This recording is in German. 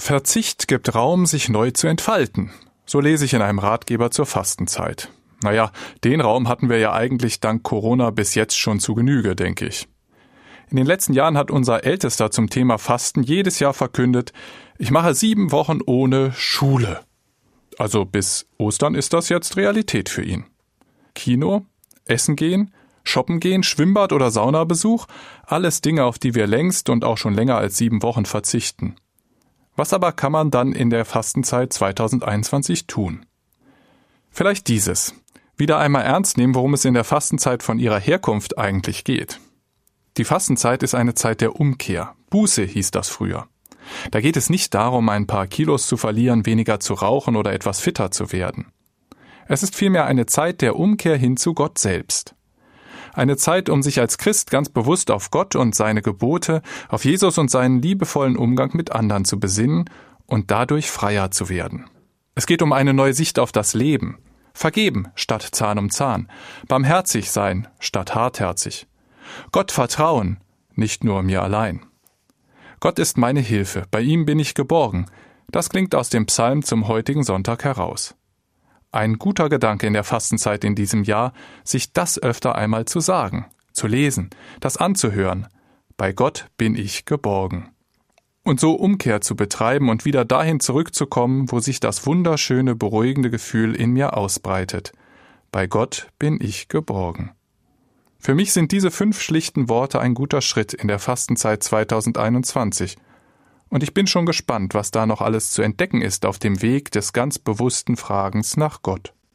Verzicht gibt Raum, sich neu zu entfalten. So lese ich in einem Ratgeber zur Fastenzeit. Naja, den Raum hatten wir ja eigentlich dank Corona bis jetzt schon zu Genüge, denke ich. In den letzten Jahren hat unser Ältester zum Thema Fasten jedes Jahr verkündet, ich mache sieben Wochen ohne Schule. Also bis Ostern ist das jetzt Realität für ihn. Kino, Essen gehen, Shoppen gehen, Schwimmbad oder Saunabesuch, alles Dinge, auf die wir längst und auch schon länger als sieben Wochen verzichten. Was aber kann man dann in der Fastenzeit 2021 tun? Vielleicht dieses. Wieder einmal ernst nehmen, worum es in der Fastenzeit von ihrer Herkunft eigentlich geht. Die Fastenzeit ist eine Zeit der Umkehr. Buße hieß das früher. Da geht es nicht darum, ein paar Kilos zu verlieren, weniger zu rauchen oder etwas fitter zu werden. Es ist vielmehr eine Zeit der Umkehr hin zu Gott selbst. Eine Zeit, um sich als Christ ganz bewusst auf Gott und seine Gebote, auf Jesus und seinen liebevollen Umgang mit anderen zu besinnen und dadurch freier zu werden. Es geht um eine neue Sicht auf das Leben. Vergeben statt Zahn um Zahn. Barmherzig sein statt hartherzig. Gott vertrauen, nicht nur mir allein. Gott ist meine Hilfe, bei ihm bin ich geborgen. Das klingt aus dem Psalm zum heutigen Sonntag heraus. Ein guter Gedanke in der Fastenzeit in diesem Jahr, sich das öfter einmal zu sagen, zu lesen, das anzuhören. Bei Gott bin ich geborgen. Und so Umkehr zu betreiben und wieder dahin zurückzukommen, wo sich das wunderschöne, beruhigende Gefühl in mir ausbreitet. Bei Gott bin ich geborgen. Für mich sind diese fünf schlichten Worte ein guter Schritt in der Fastenzeit 2021 – und ich bin schon gespannt, was da noch alles zu entdecken ist auf dem Weg des ganz bewussten Fragens nach Gott.